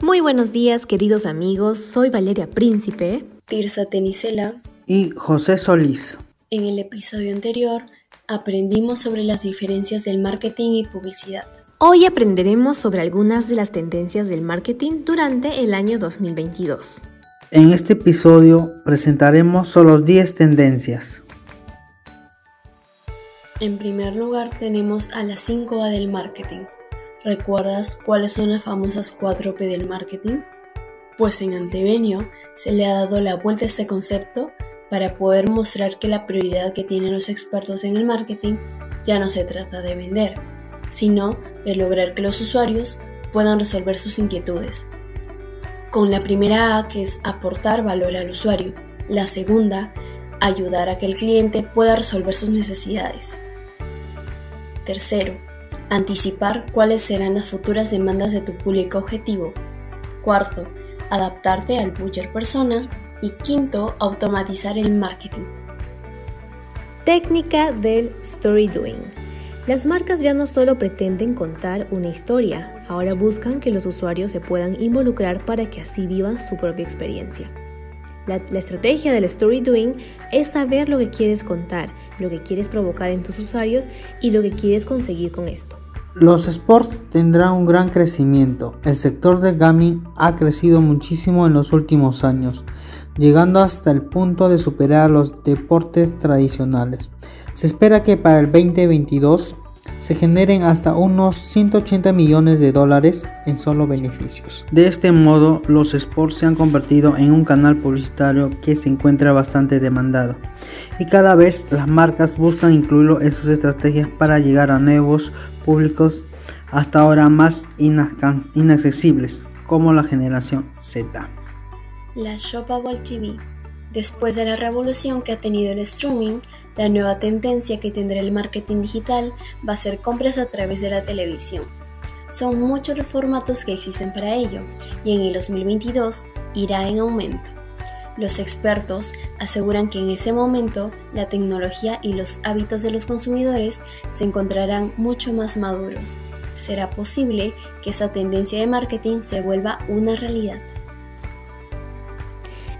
Muy buenos días, queridos amigos. Soy Valeria Príncipe, Tirsa Tenicela y José Solís. En el episodio anterior aprendimos sobre las diferencias del marketing y publicidad. Hoy aprenderemos sobre algunas de las tendencias del marketing durante el año 2022. En este episodio presentaremos solo 10 tendencias. En primer lugar tenemos a las 5A del marketing. ¿Recuerdas cuáles son las famosas 4P del marketing? Pues en Antevenio se le ha dado la vuelta a este concepto para poder mostrar que la prioridad que tienen los expertos en el marketing ya no se trata de vender, sino de lograr que los usuarios puedan resolver sus inquietudes. Con la primera A que es aportar valor al usuario, la segunda, ayudar a que el cliente pueda resolver sus necesidades. Tercero, anticipar cuáles serán las futuras demandas de tu público objetivo. Cuarto, adaptarte al buyer persona. Y quinto, automatizar el marketing. Técnica del story doing. Las marcas ya no solo pretenden contar una historia, ahora buscan que los usuarios se puedan involucrar para que así vivan su propia experiencia. La, estrategia del story doing es saber lo que quieres contar, lo que quieres provocar en tus usuarios y lo que quieres conseguir con esto. Los sports tendrán un gran crecimiento. El sector del gaming ha crecido muchísimo en los últimos años, llegando hasta el punto de superar los deportes tradicionales. Se espera que para el 2022 se generen hasta unos 180 millones de dólares en solo beneficios. De este modo, los sports se han convertido en un canal publicitario que se encuentra bastante demandado y cada vez las marcas buscan incluirlo en sus estrategias para llegar a nuevos públicos hasta ahora más inaccesibles como la generación Z. La Shoppable TV Después de la revolución que ha tenido el streaming, la nueva tendencia que tendrá el marketing digital va a ser compras a través de la televisión. Son muchos los formatos que existen para ello y en el 2022 irá en aumento. Los expertos aseguran que en ese momento la tecnología y los hábitos de los consumidores se encontrarán mucho más maduros. Será posible que esa tendencia de marketing se vuelva una realidad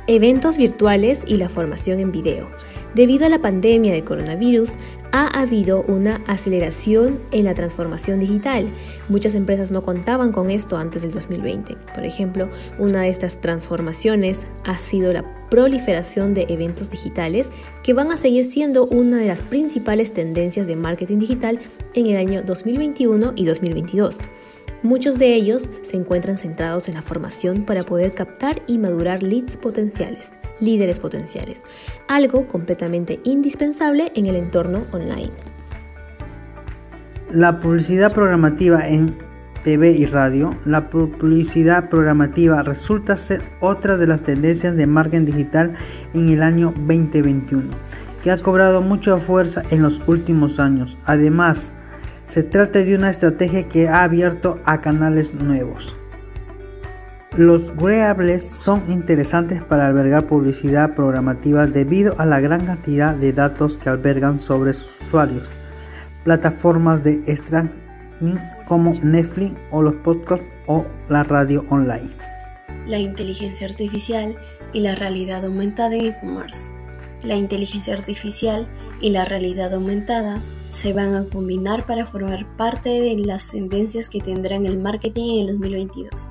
eventos virtuales y la formación en video. Debido a la pandemia de coronavirus, ha habido una aceleración en la transformación digital. Muchas empresas no contaban con esto antes del 2020. Por ejemplo, una de estas transformaciones ha sido la proliferación de eventos digitales que van a seguir siendo una de las principales tendencias de marketing digital en el año 2021 y 2022. Muchos de ellos se encuentran centrados en la formación para poder captar y madurar leads potenciales, líderes potenciales, algo completamente indispensable en el entorno online. La publicidad programativa en TV y radio, la publicidad programativa resulta ser otra de las tendencias de marketing digital en el año 2021, que ha cobrado mucha fuerza en los últimos años. Además, se trata de una estrategia que ha abierto a canales nuevos. Los wearables son interesantes para albergar publicidad programativa debido a la gran cantidad de datos que albergan sobre sus usuarios. Plataformas de streaming como Netflix o los podcasts o la radio online. La inteligencia artificial y la realidad aumentada en e-commerce. La inteligencia artificial y la realidad aumentada se van a combinar para formar parte de las tendencias que tendrán el marketing en el 2022.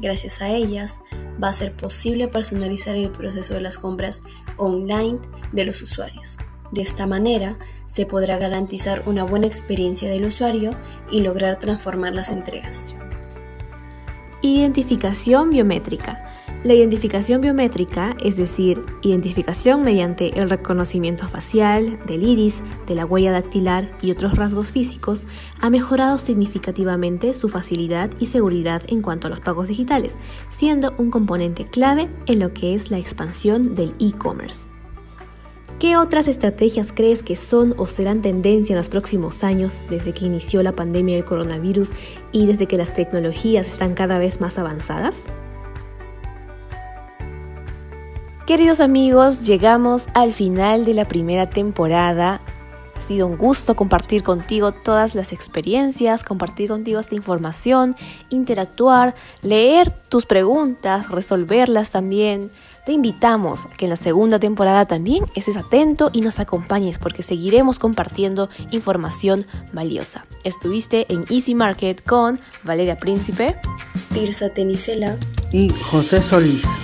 Gracias a ellas va a ser posible personalizar el proceso de las compras online de los usuarios. De esta manera se podrá garantizar una buena experiencia del usuario y lograr transformar las entregas. Identificación biométrica la identificación biométrica, es decir, identificación mediante el reconocimiento facial, del iris, de la huella dactilar y otros rasgos físicos, ha mejorado significativamente su facilidad y seguridad en cuanto a los pagos digitales, siendo un componente clave en lo que es la expansión del e-commerce. ¿Qué otras estrategias crees que son o serán tendencia en los próximos años desde que inició la pandemia del coronavirus y desde que las tecnologías están cada vez más avanzadas? Queridos amigos, llegamos al final de la primera temporada Ha sido un gusto compartir contigo todas las experiencias, compartir contigo esta información, interactuar, leer tus preguntas, resolverlas también. Te invitamos a que en la segunda temporada también estés atento y nos acompañes porque seguiremos compartiendo información valiosa. Estuviste en Easy Market con Valeria Príncipe, Tirsa Tenicela y José Solís.